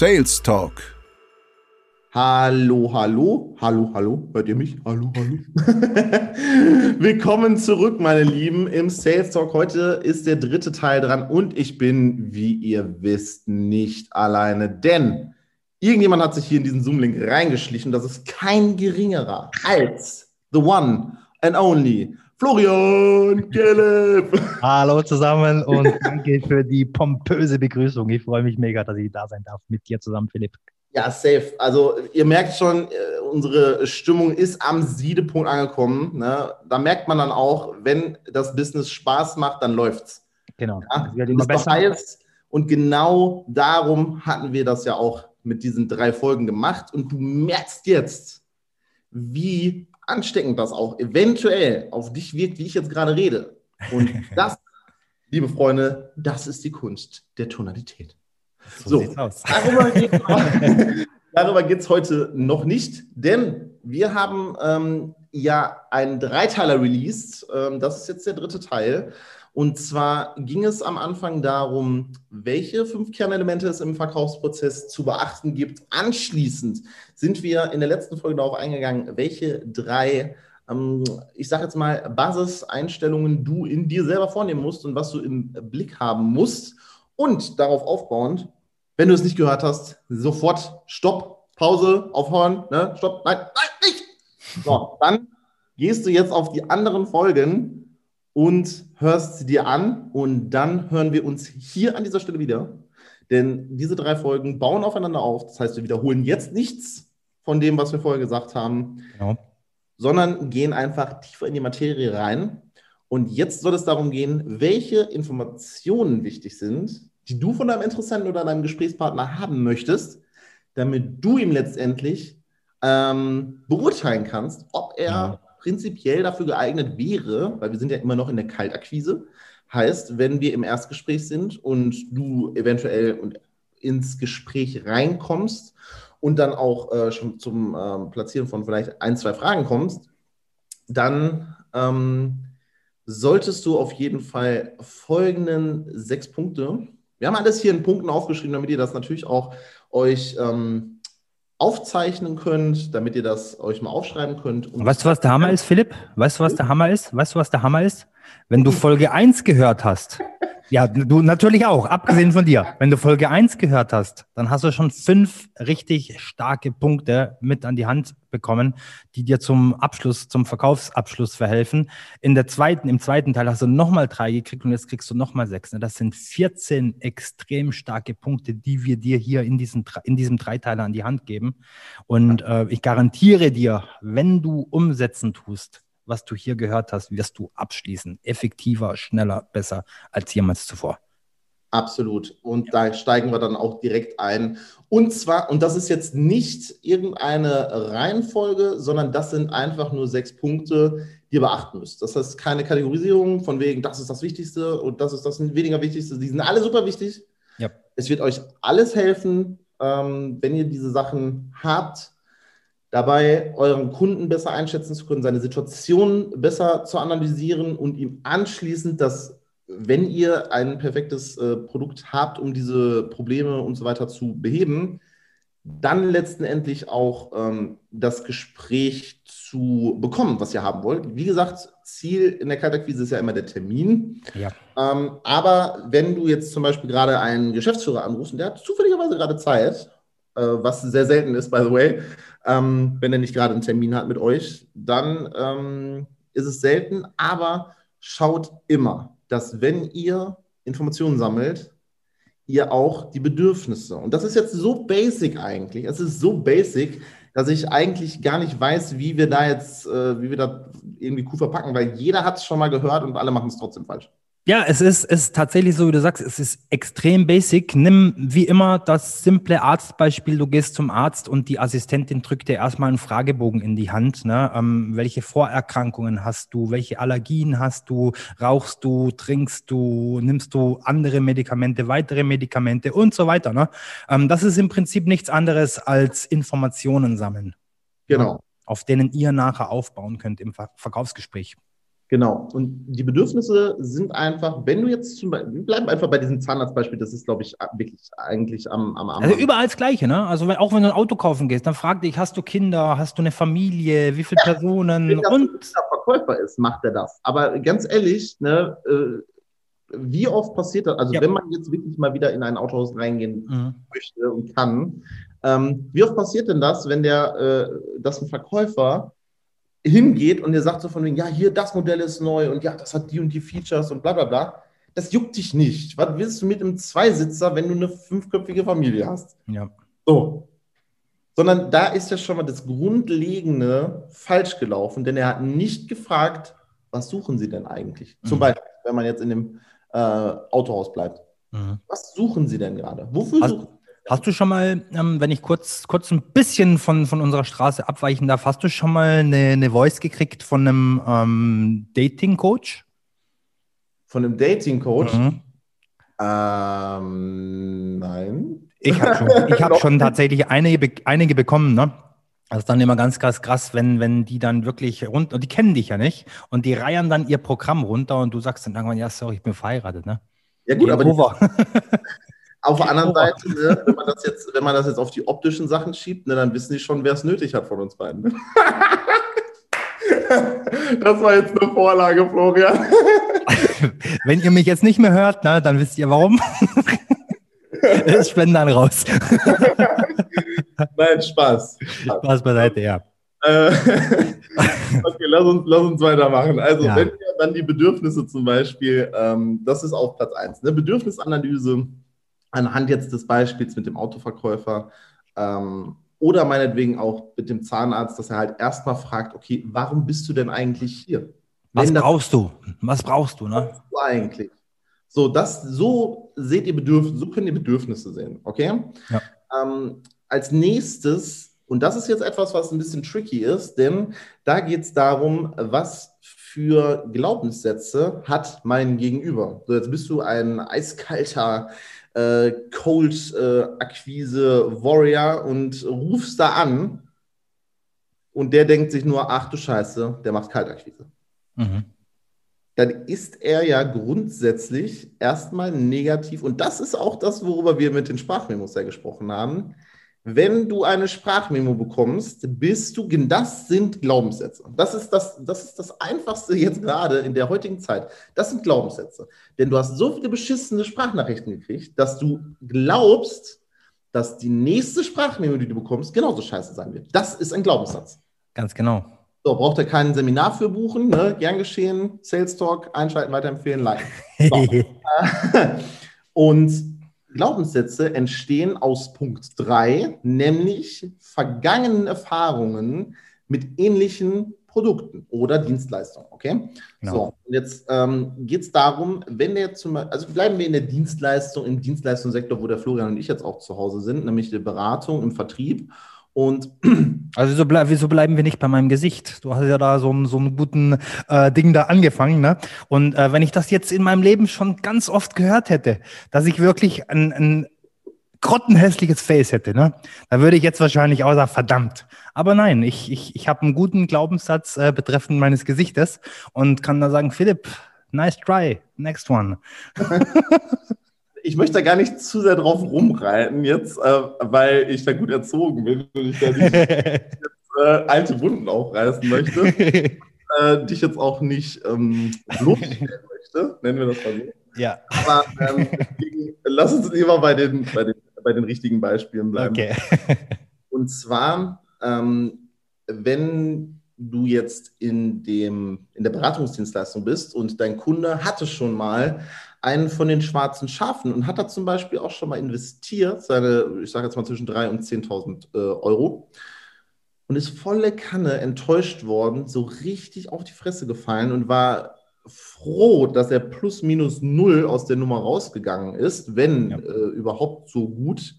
Sales Talk. Hallo, hallo, hallo, hallo, hört ihr mich? Hallo, hallo. Willkommen zurück, meine Lieben, im Sales Talk. Heute ist der dritte Teil dran und ich bin, wie ihr wisst, nicht alleine, denn irgendjemand hat sich hier in diesen Zoom-Link reingeschlichen. Das ist kein geringerer als the one and only Florian Gelb. Hallo zusammen und danke für die pompöse Begrüßung. Ich freue mich mega, dass ich da sein darf mit dir zusammen, Philipp. Ja, safe. Also ihr merkt schon, äh, unsere Stimmung ist am Siedepunkt angekommen. Ne? Da merkt man dann auch, wenn das Business Spaß macht, dann läuft's. Genau. Ja? Das immer besser. Heißt, und genau darum hatten wir das ja auch mit diesen drei Folgen gemacht. Und du merkst jetzt, wie ansteckend das auch eventuell auf dich wirkt, wie ich jetzt gerade rede. Und das, liebe Freunde, das ist die Kunst der Tonalität. So, so darüber geht es heute noch nicht, denn wir haben ähm, ja einen Dreiteiler released. Ähm, das ist jetzt der dritte Teil. Und zwar ging es am Anfang darum, welche fünf Kernelemente es im Verkaufsprozess zu beachten gibt. Anschließend sind wir in der letzten Folge darauf eingegangen, welche drei, ähm, ich sage jetzt mal, Basiseinstellungen du in dir selber vornehmen musst und was du im Blick haben musst. Und darauf aufbauend, wenn du es nicht gehört hast, sofort Stopp, Pause, aufhören, ne? Stopp, nein, nein, nicht. So, dann gehst du jetzt auf die anderen Folgen und hörst sie dir an und dann hören wir uns hier an dieser Stelle wieder. Denn diese drei Folgen bauen aufeinander auf. Das heißt, wir wiederholen jetzt nichts von dem, was wir vorher gesagt haben, genau. sondern gehen einfach tiefer in die Materie rein. Und jetzt soll es darum gehen, welche Informationen wichtig sind, die du von deinem Interessenten oder deinem Gesprächspartner haben möchtest, damit du ihm letztendlich ähm, beurteilen kannst, ob er ja prinzipiell dafür geeignet wäre, weil wir sind ja immer noch in der Kaltakquise, heißt, wenn wir im Erstgespräch sind und du eventuell ins Gespräch reinkommst und dann auch äh, schon zum ähm, Platzieren von vielleicht ein, zwei Fragen kommst, dann ähm, solltest du auf jeden Fall folgenden sechs Punkte. Wir haben alles hier in Punkten aufgeschrieben, damit ihr das natürlich auch euch ähm, aufzeichnen könnt, damit ihr das euch mal aufschreiben könnt. weißt du, was der Hammer ist, Philipp? Weißt du, was der Hammer ist? Weißt du, was der Hammer ist? Wenn du Folge 1 gehört hast, ja, du natürlich auch, abgesehen von dir. Wenn du Folge 1 gehört hast, dann hast du schon fünf richtig starke Punkte mit an die Hand bekommen, die dir zum Abschluss, zum Verkaufsabschluss verhelfen. In der zweiten, im zweiten Teil hast du nochmal drei gekriegt und jetzt kriegst du nochmal sechs. Das sind 14 extrem starke Punkte, die wir dir hier in, diesen, in diesem Dreiteiler an die Hand geben. Und äh, ich garantiere dir, wenn du umsetzen tust, was du hier gehört hast, wirst du abschließen. Effektiver, schneller, besser als jemals zuvor. Absolut. Und ja. da steigen wir dann auch direkt ein. Und zwar, und das ist jetzt nicht irgendeine Reihenfolge, sondern das sind einfach nur sechs Punkte, die ihr beachten müsst. Das heißt keine Kategorisierung von wegen, das ist das Wichtigste und das ist das weniger Wichtigste. Die sind alle super wichtig. Ja. Es wird euch alles helfen, ähm, wenn ihr diese Sachen habt dabei euren Kunden besser einschätzen zu können, seine Situation besser zu analysieren und ihm anschließend das, wenn ihr ein perfektes äh, Produkt habt, um diese Probleme und so weiter zu beheben, dann letztendlich auch ähm, das Gespräch zu bekommen, was ihr haben wollt. Wie gesagt, Ziel in der Kaltakquise ist ja immer der Termin. Ja. Ähm, aber wenn du jetzt zum Beispiel gerade einen Geschäftsführer anrufst und der hat zufälligerweise gerade Zeit, was sehr selten ist, by the way, ähm, wenn er nicht gerade einen Termin hat mit euch, dann ähm, ist es selten, aber schaut immer, dass wenn ihr Informationen sammelt, ihr auch die Bedürfnisse. Und das ist jetzt so basic eigentlich. Es ist so basic, dass ich eigentlich gar nicht weiß, wie wir da jetzt, äh, wie wir da irgendwie cool verpacken, weil jeder hat es schon mal gehört und alle machen es trotzdem falsch. Ja, es ist, es ist tatsächlich so, wie du sagst, es ist extrem basic. Nimm wie immer das simple Arztbeispiel. Du gehst zum Arzt und die Assistentin drückt dir erstmal einen Fragebogen in die Hand. Ne? Ähm, welche Vorerkrankungen hast du? Welche Allergien hast du? Rauchst du? Trinkst du? Nimmst du andere Medikamente, weitere Medikamente und so weiter? Ne? Ähm, das ist im Prinzip nichts anderes als Informationen sammeln. Genau. Auf denen ihr nachher aufbauen könnt im Verkaufsgespräch. Genau. Und die Bedürfnisse sind einfach, wenn du jetzt zum Beispiel, wir bleiben einfach bei diesem Zahnarztbeispiel, das ist, glaube ich, wirklich eigentlich am, am, am Also überall das Gleiche, ne? Also wenn, auch wenn du ein Auto kaufen gehst, dann frag dich, hast du Kinder, hast du eine Familie, wie viele Personen Wenn das und ein Verkäufer ist, macht er das. Aber ganz ehrlich, ne, äh, wie oft passiert das? Also Ja. wenn man jetzt wirklich mal wieder in ein Autohaus reingehen Mhm. möchte und kann, ähm, wie oft passiert denn das, wenn der, äh, dass ein Verkäufer hingeht und der sagt so von wegen, ja, hier, das Modell ist neu und ja, das hat die und die Features und bla bla bla. Das juckt dich nicht. Was willst du mit einem Zweisitzer, wenn du eine fünfköpfige Familie hast? ja. So. Sondern da ist ja schon mal das Grundlegende falsch gelaufen, denn er hat nicht gefragt, was suchen Sie denn eigentlich? Zum Mhm. Beispiel, wenn man jetzt in dem äh, Autohaus bleibt. Mhm. Was suchen Sie denn gerade? Wofür Hast- suchen Hast du schon mal, ähm, wenn ich kurz, kurz ein bisschen von, von unserer Straße abweichen darf, hast du schon mal eine, eine Voice gekriegt von einem ähm, Dating-Coach? Von einem Dating-Coach? Mhm. Ähm, nein. Ich habe schon, ich hab schon tatsächlich einige, einige bekommen, ne? Das ist dann immer ganz krass krass, wenn, wenn die dann wirklich runter, und die kennen dich ja nicht, und die reiern dann ihr Programm runter und du sagst dann irgendwann, ja, sorry, ich bin verheiratet, ne? Ja gut, aber die. auf der anderen. Seite, ne, wenn, man das jetzt, wenn man das jetzt auf die optischen Sachen schiebt, ne, dann wissen die schon, wer es nötig hat von uns beiden. ne? das war jetzt eine Vorlage, Florian. Wenn ihr mich jetzt nicht mehr hört, ne, dann wisst ihr warum. Das spenden dann raus. Nein, Spaß. Spaß beiseite, ja. Äh, okay, lass uns, lass uns weitermachen. Also, Ja. wenn wir dann die Bedürfnisse zum Beispiel, ähm, das ist auf Platz 1, ne? Bedürfnisanalyse anhand jetzt des Beispiels mit dem Autoverkäufer ähm, oder meinetwegen auch mit dem Zahnarzt, dass er halt erstmal fragt, okay, warum bist du denn eigentlich hier? Was brauchst du? Was brauchst du, ne? du eigentlich? So, das, so seht ihr Bedürfnisse, so könnt ihr Bedürfnisse sehen, okay? Ja. Ähm, als nächstes, und das ist jetzt etwas, was ein bisschen tricky ist, denn da geht es darum, was für Glaubenssätze hat mein Gegenüber. So, jetzt bist du ein eiskalter äh, Cold-Akquise-Warrior und rufst da an und der denkt sich nur, ach du Scheiße, der macht Kaltakquise Mhm. dann ist er ja grundsätzlich erstmal negativ. Und das ist auch das, worüber wir mit den Sprachmemos ja gesprochen haben. Wenn du eine Sprachmemo bekommst, bist du, das sind Glaubenssätze. Das ist das, das ist das Einfachste jetzt gerade in der heutigen Zeit. Das sind Glaubenssätze. Denn du hast so viele beschissene Sprachnachrichten gekriegt, dass du glaubst, dass die nächste Sprachmemo, die du bekommst, genauso scheiße sein wird. Das ist ein Glaubenssatz. Ganz genau. So, braucht ihr kein Seminar für buchen, ne? gern geschehen, Sales Talk, einschalten, weiterempfehlen, like. So. Und Glaubenssätze entstehen aus Punkt 3, nämlich vergangenen Erfahrungen mit ähnlichen Produkten oder Dienstleistungen. Okay? Genau. So, und jetzt ähm, geht es darum, wenn der zum Beispiel, also bleiben wir in der Dienstleistung, im Dienstleistungssektor, wo der Florian und ich jetzt auch zu Hause sind, nämlich der Beratung im Vertrieb. Und Also wieso, bleib, wieso bleiben wir nicht bei meinem Gesicht? Du hast ja da so einen, so einen guten äh, Ding da angefangen, ne? Und äh, wenn ich das jetzt in meinem Leben schon ganz oft gehört hätte, dass ich wirklich ein, ein grottenhässliches Face hätte, ne? Da würde ich jetzt wahrscheinlich auch sagen, verdammt. Aber nein, ich, ich, ich habe einen guten Glaubenssatz äh, betreffend meines Gesichtes und kann da sagen, Philipp, nice try, next one. ich möchte da gar nicht zu sehr drauf rumreiten jetzt, äh, weil ich da gut erzogen bin und ich da nicht äh, alte Wunden aufreißen möchte, äh, dich jetzt auch nicht ähm, bloßstellen möchte, nennen wir das mal so. ja, Aber ähm, lass uns lieber bei den, bei, den, bei den richtigen Beispielen bleiben. okay. Und zwar, ähm, wenn du jetzt in, dem, in der Beratungsdienstleistung bist und dein Kunde hatte schon mal einen von den schwarzen Schafen und hat da zum Beispiel auch schon mal investiert, seine, ich sage jetzt mal zwischen 3.000 und 10.000 äh, Euro und ist volle Kanne enttäuscht worden, so richtig auf die Fresse gefallen und war froh, dass er plus minus null aus der Nummer rausgegangen ist, wenn Ja. äh, überhaupt so gut,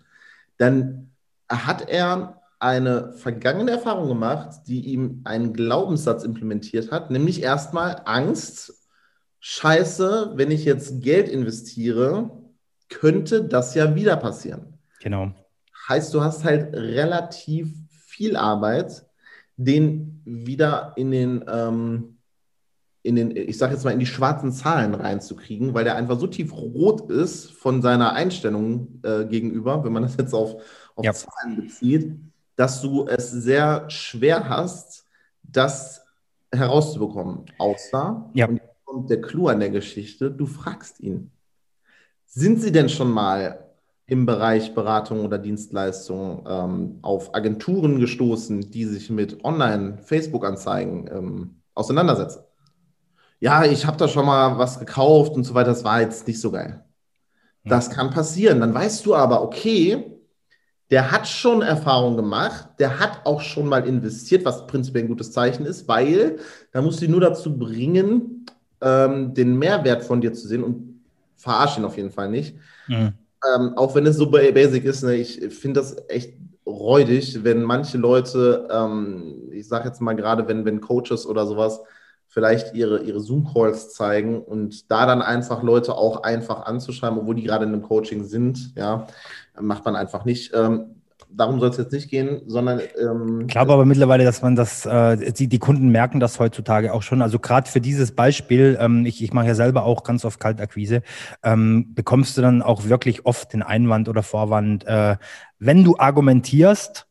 dann hat er eine vergangene Erfahrung gemacht, die ihm einen Glaubenssatz implementiert hat, nämlich erstmal Angst, Scheiße, wenn ich jetzt Geld investiere, könnte das ja wieder passieren. Genau. Heißt, du hast halt relativ viel Arbeit, den wieder in den, ähm, in den, ich sage jetzt mal, in die schwarzen Zahlen reinzukriegen, weil der einfach so tief rot ist von seiner Einstellung äh, gegenüber, wenn man das jetzt auf, auf ja. Zahlen bezieht, dass du es sehr schwer hast, das herauszubekommen. Außer, ja. und kommt der Clou an der Geschichte, du fragst ihn. Sind Sie denn schon mal im Bereich Beratung oder Dienstleistung ähm, auf Agenturen gestoßen, die sich mit Online-Facebook-Anzeigen ähm, auseinandersetzen? Ja, ich habe da schon mal was gekauft und so weiter, das war jetzt nicht so geil. Das kann passieren. Dann weißt du aber, okay, der hat schon Erfahrung gemacht, der hat auch schon mal investiert, was prinzipiell ein gutes Zeichen ist, weil da musst du ihn nur dazu bringen, ähm, den Mehrwert von dir zu sehen und verarsch ihn auf jeden Fall nicht. Mhm. Ähm, auch wenn es so basic ist, ne, ich finde das echt räudig, wenn manche Leute, ähm, ich sage jetzt mal gerade, wenn, wenn Coaches oder sowas vielleicht ihre, ihre Zoom-Calls zeigen und da dann einfach Leute auch einfach anzuschreiben, obwohl die gerade in einem Coaching sind, ja, macht man einfach nicht. Ähm, darum soll es jetzt nicht gehen, sondern. Ähm, ich glaube aber mittlerweile, dass man das, äh, die, die Kunden merken das heutzutage auch schon. Also gerade für dieses Beispiel, ähm, ich, ich mache ja selber auch ganz oft Kaltakquise, ähm, bekommst du dann auch wirklich oft den Einwand oder Vorwand, äh, wenn du argumentierst,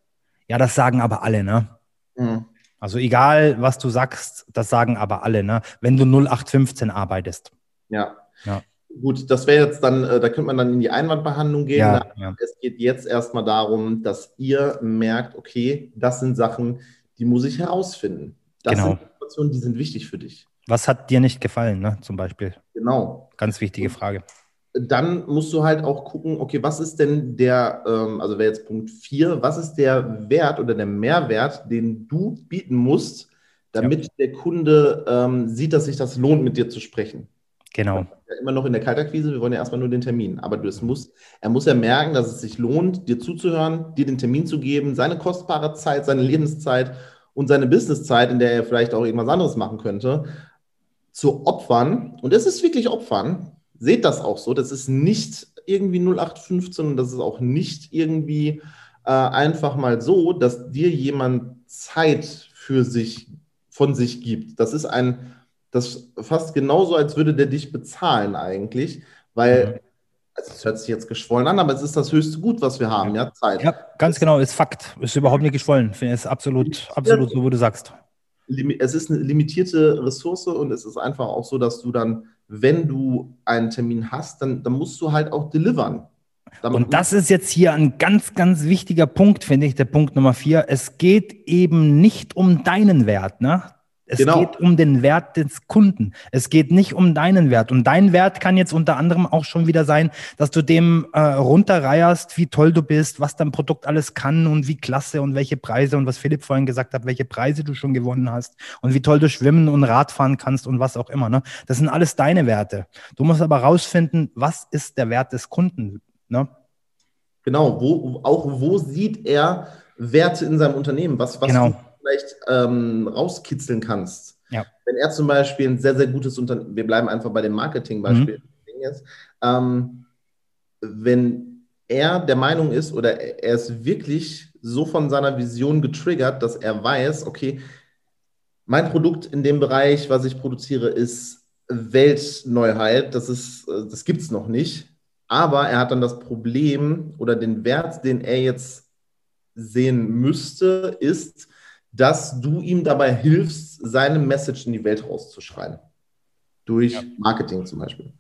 ja, das sagen aber alle, ne? Mhm. Also egal, was du sagst, das sagen aber alle, ne? Wenn du 0815 arbeitest. Ja. ja. Gut, das wäre jetzt dann, äh, da könnte man dann in die Einwandbehandlung gehen. Ja, ja. Es geht jetzt erstmal darum, dass ihr merkt, okay, das sind Sachen, die muss ich herausfinden. Das genau. sind Informationen, die sind wichtig für dich. Was hat dir nicht gefallen, ne, zum Beispiel? Genau. Ganz wichtige Frage. Dann musst du halt auch gucken, okay, was ist denn der, ähm, also wäre jetzt Punkt 4, was ist der Wert oder der Mehrwert, den du bieten musst, damit ja. der Kunde ähm, sieht, dass sich das lohnt, mit dir zu sprechen. Genau. Ja immer noch in der Kaltakquise, wir wollen ja erstmal nur den Termin. Aber das muss, er muss ja merken, dass es sich lohnt, dir zuzuhören, dir den Termin zu geben, seine kostbare Zeit, seine Lebenszeit und seine Businesszeit, in der er vielleicht auch irgendwas anderes machen könnte, zu opfern. Und es ist wirklich Opfern. Seht das auch so. Das ist nicht irgendwie 0815 und das ist auch nicht irgendwie äh, einfach mal so, dass dir jemand Zeit für sich, von sich gibt. Das ist ein das fast genauso, als würde der dich bezahlen eigentlich, weil mhm. also es hört sich jetzt geschwollen an, aber es ist das höchste Gut, was wir haben, ja, Zeit. Ja, ganz genau, ist Fakt. Ist überhaupt nicht geschwollen. Finde es absolut, absolut so, wie du sagst. Es ist eine limitierte Ressource und es ist einfach auch so, dass du dann, wenn du einen Termin hast, dann, dann musst du halt auch delivern. und das ist jetzt hier ein ganz, ganz wichtiger Punkt, finde ich, der Punkt Nummer vier. Es geht eben nicht um deinen Wert. Ne? Es genau. geht um den Wert des Kunden. Es geht nicht um deinen Wert. Und dein Wert kann jetzt unter anderem auch schon wieder sein, dass du dem äh, runterreierst, wie toll du bist, was dein Produkt alles kann und wie klasse und welche Preise und was Philipp vorhin gesagt hat, welche Preise du schon gewonnen hast und wie toll du schwimmen und Radfahren kannst und was auch immer. Ne? Das sind alles deine Werte. Du musst aber rausfinden, was ist der Wert des Kunden. Ne? Genau, wo, auch wo sieht er Werte in seinem Unternehmen? Was, was genau vielleicht ähm, rauskitzeln kannst. Ja. Wenn er zum Beispiel ein sehr, sehr gutes Unternehmen, wir bleiben einfach bei dem Marketing-Beispiel mhm. jetzt, ähm, wenn er der Meinung ist oder er ist wirklich so von seiner Vision getriggert, dass er weiß, okay, mein Produkt in dem Bereich, was ich produziere, ist Weltneuheit, das, das gibt es noch nicht. Aber er hat dann das Problem oder den Wert, den er jetzt sehen müsste, ist, dass du ihm dabei hilfst, seine Message in die Welt rauszuschreien. Durch ja. Marketing zum Beispiel.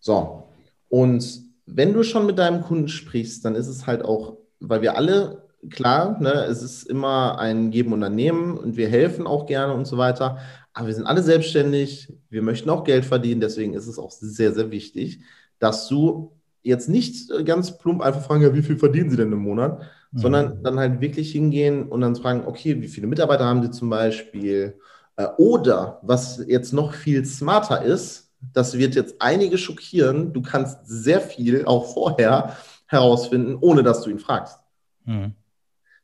So. Und wenn du schon mit deinem Kunden sprichst, dann ist es halt auch, weil wir alle, klar, ne, es ist immer ein Geben und Nehmen und wir helfen auch gerne und so weiter. Aber wir sind alle selbstständig, wir möchten auch Geld verdienen, deswegen ist es auch sehr, sehr wichtig, dass du jetzt nicht ganz plump einfach fragen, ja, wie viel verdienen sie denn im Monat, mhm. sondern dann halt wirklich hingehen und dann fragen, okay, wie viele Mitarbeiter haben Sie zum Beispiel? Äh, oder was jetzt noch viel smarter ist, das wird jetzt einige schockieren, du kannst sehr viel auch vorher herausfinden, ohne dass du ihn fragst. Mhm.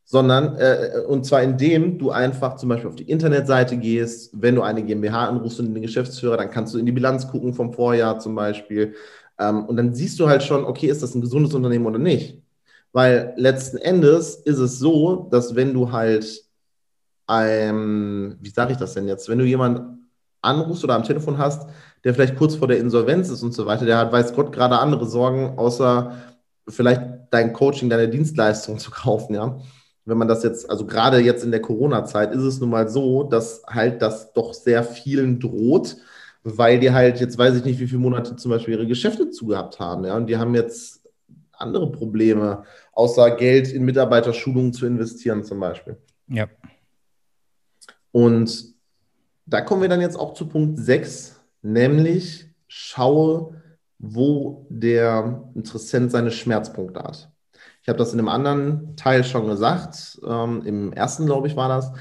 Sondern, äh, und zwar indem du einfach zum Beispiel auf die Internetseite gehst, wenn du eine GmbH anrufst und den Geschäftsführer, dann kannst du in die Bilanz gucken vom Vorjahr zum Beispiel. Ähm, und dann siehst du halt schon, okay, ist das ein gesundes Unternehmen oder nicht? Weil letzten Endes ist es so, dass wenn du halt, ähm, wie sage ich das denn jetzt, wenn du jemand anrufst oder am Telefon hast, der vielleicht kurz vor der Insolvenz ist und so weiter, der hat, weiß Gott, gerade andere Sorgen, außer vielleicht dein Coaching, deine Dienstleistung zu kaufen, ja. Wenn man das jetzt, also gerade jetzt in der Corona-Zeit ist es nun mal so, dass halt das doch sehr vielen droht, weil die halt jetzt weiß ich nicht, wie viele Monate zum Beispiel ihre Geschäfte zugehabt haben, ja. Und die haben jetzt andere Probleme, außer Geld in Mitarbeiterschulungen zu investieren zum Beispiel. Ja. Und da kommen wir dann jetzt auch zu Punkt 6, nämlich schaue, wo der Interessent seine Schmerzpunkte hat. Ich habe das in einem anderen Teil schon gesagt, ähm, im ersten, glaube ich, war das.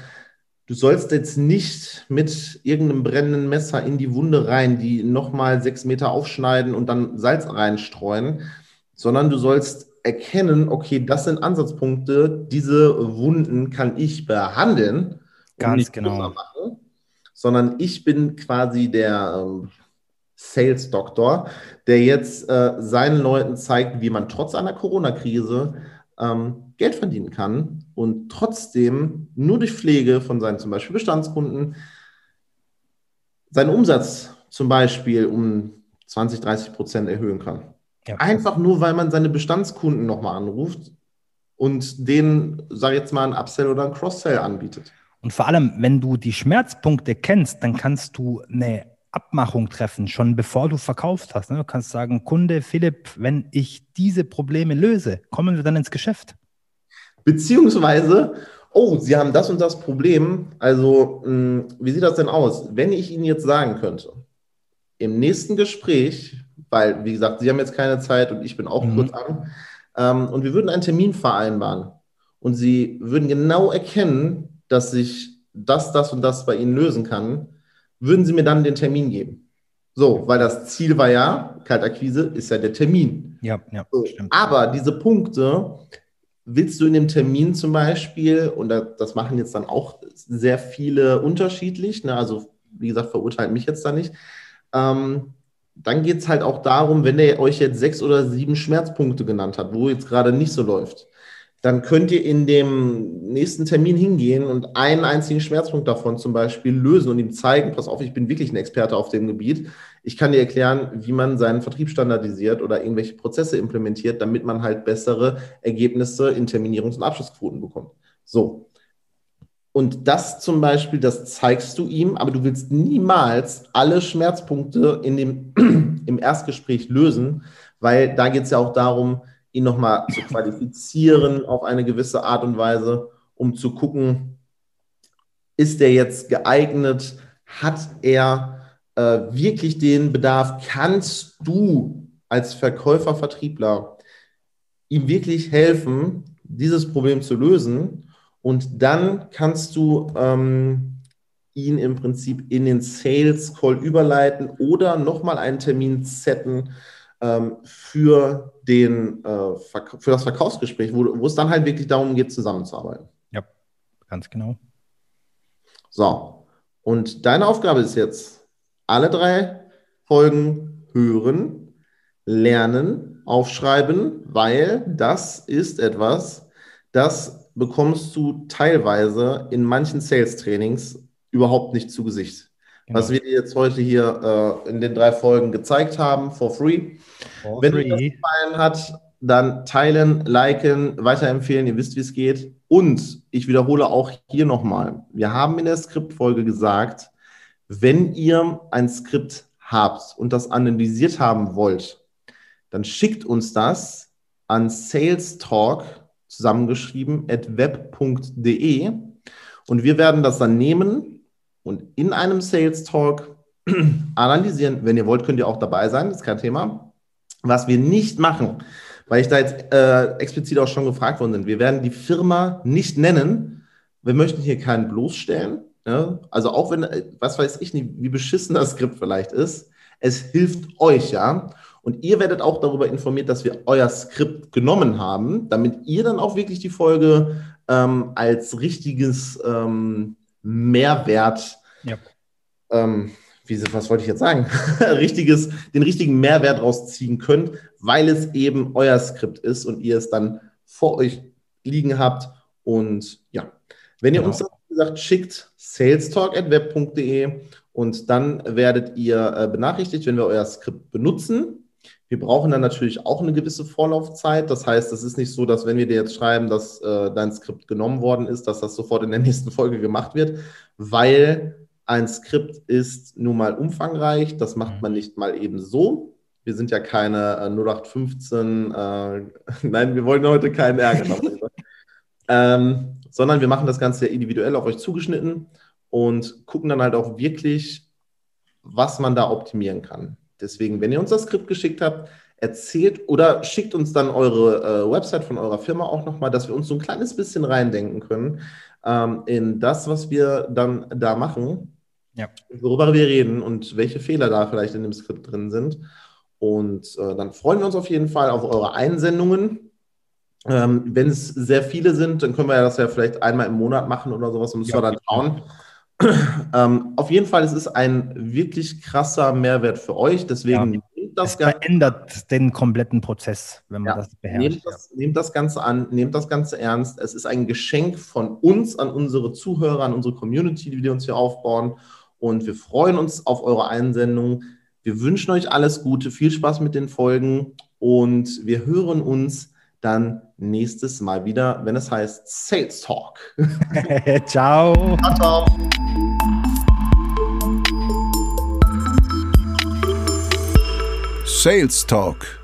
Du sollst jetzt nicht mit irgendeinem brennenden Messer in die Wunde rein, die nochmal sechs Meter aufschneiden und dann Salz reinstreuen, sondern du sollst erkennen, okay, das sind Ansatzpunkte, diese Wunden kann ich behandeln. Ganz genau. Machen, sondern ich bin quasi der ähm, Sales-Doktor, der jetzt äh, seinen Leuten zeigt, wie man trotz einer Corona-Krise ähm, Geld verdienen kann und trotzdem nur durch Pflege von seinen zum Beispiel Bestandskunden seinen Umsatz zum Beispiel um 20, 30 Prozent erhöhen kann. Ja. Einfach nur, weil man seine Bestandskunden nochmal anruft und denen, sage ich jetzt mal, ein Upsell oder ein Cross-Sell anbietet. Und vor allem, wenn du die Schmerzpunkte kennst, dann kannst du eine Abmachung treffen, schon bevor du verkauft hast. Ne? Du kannst sagen, Kunde Philipp, wenn ich diese Probleme löse, kommen wir dann ins Geschäft. Beziehungsweise, oh, Sie haben das und das Problem. Also, mh, hm, wie sieht das denn aus? Wenn ich Ihnen jetzt sagen könnte, im nächsten Gespräch, weil, wie gesagt, Sie haben jetzt keine Zeit und ich bin auch mhm. kurz an, ähm, und wir würden einen Termin vereinbaren und Sie würden genau erkennen, dass sich das, das und das bei Ihnen lösen kann, würden Sie mir dann den Termin geben. So, weil das Ziel war ja, Kaltakquise ist ja der Termin. Ja, ja, so, stimmt. Aber diese Punkte willst du in dem Termin zum Beispiel, und das machen jetzt dann auch sehr viele unterschiedlich, ne, also wie gesagt, verurteilt mich jetzt da nicht, ähm, dann geht es halt auch darum, wenn er euch jetzt sechs oder sieben Schmerzpunkte genannt hat, wo jetzt gerade nicht so läuft, dann könnt ihr in dem nächsten Termin hingehen und einen einzigen Schmerzpunkt davon zum Beispiel lösen und ihm zeigen, pass auf, ich bin wirklich ein Experte auf dem Gebiet. Ich kann dir erklären, wie man seinen Vertrieb standardisiert oder irgendwelche Prozesse implementiert, damit man halt bessere Ergebnisse in Terminierungs- und Abschlussquoten bekommt. So. Und das zum Beispiel, das zeigst du ihm, aber du willst niemals alle Schmerzpunkte in dem, im Erstgespräch lösen, weil da geht es ja auch darum, ihn nochmal zu qualifizieren auf eine gewisse Art und Weise, um zu gucken, ist er jetzt geeignet, hat er äh, wirklich den Bedarf, kannst du als Verkäufer, Vertriebler ihm wirklich helfen, dieses Problem zu lösen und dann kannst du ähm, ihn im Prinzip in den Sales Call überleiten oder nochmal einen Termin setten, ähm, für, den, äh, für das Verkaufsgespräch, wo, wo es dann halt wirklich darum geht, zusammenzuarbeiten. Ja, ganz genau. So, und deine Aufgabe ist jetzt, alle drei Folgen hören, lernen, aufschreiben, weil das ist etwas, das bekommst du teilweise in manchen Sales-Trainings überhaupt nicht zu Gesicht. Genau. Was wir dir jetzt heute hier äh, in den drei Folgen gezeigt haben, for free. For Wenn free. euch das gefallen hat, dann teilen, liken, weiterempfehlen. Ihr wisst, wie es geht. Und ich wiederhole auch hier nochmal. Wir haben in der Skriptfolge gesagt, wenn ihr ein Skript habt und das analysiert haben wollt, dann schickt uns das an Sales Talk zusammengeschrieben at web.de und wir werden das dann nehmen und in einem Sales Talk analysieren. Wenn ihr wollt, könnt ihr auch dabei sein, ist kein Thema. Was wir nicht machen, weil ich da jetzt äh, explizit auch schon gefragt worden bin, wir werden die Firma nicht nennen. Wir möchten hier keinen bloßstellen. Ja? Also auch wenn, äh, was weiß ich nicht, wie beschissen das Skript vielleicht ist, es hilft euch ja. Und ihr werdet auch darüber informiert, dass wir euer Skript genommen haben, damit ihr dann auch wirklich die Folge ähm, als richtiges ähm, Mehrwert, ja. ähm, wie, was wollte ich jetzt sagen, richtiges, den richtigen Mehrwert rausziehen könnt, weil es eben euer Skript ist und ihr es dann vor euch liegen habt. Und ja, wenn ihr genau. uns das, gesagt, schickt, salestalk.web.de Und dann werdet ihr äh, benachrichtigt, wenn wir euer Skript benutzen. Wir brauchen dann natürlich auch eine gewisse Vorlaufzeit. Das heißt, es ist nicht so, dass wenn wir dir jetzt schreiben, dass äh, dein Skript genommen worden ist, dass das sofort in der nächsten Folge gemacht wird, weil ein Skript ist nun mal umfangreich. Das macht man nicht mal eben so. Wir sind ja keine äh, 0815, äh, nein, wir wollen heute keinen Ärger. ähm, sondern wir machen das Ganze ja individuell auf euch zugeschnitten und gucken dann halt auch wirklich, was man da optimieren kann. Deswegen, wenn ihr uns das Skript geschickt habt, erzählt oder schickt uns dann eure äh, Website von eurer Firma auch nochmal, dass wir uns so ein kleines bisschen reindenken können ähm, in das, was wir dann da machen, ja. worüber wir reden und welche Fehler da vielleicht in dem Skript drin sind. Und äh, dann freuen wir uns auf jeden Fall auf eure Einsendungen. Ähm, wenn es sehr viele sind, dann können wir ja das ja vielleicht einmal im Monat machen oder sowas und müssen ja. wir dann schauen, ähm, auf jeden Fall, es ist ein wirklich krasser Mehrwert für euch. Deswegen ja. nehmt das es verändert den kompletten Prozess, wenn man ja. das beherrscht. Nehmt das, nehmt das, Ganze an, nehmt das Ganze ernst. Es ist ein Geschenk von uns an unsere Zuhörer, an unsere Community, die wir uns hier aufbauen. Und wir freuen uns auf eure Einsendung. Wir wünschen euch alles Gute, viel Spaß mit den Folgen und wir hören uns dann nächstes Mal wieder, wenn es heißt Sales Talk. ciao. Ciao, ciao. Sales Talk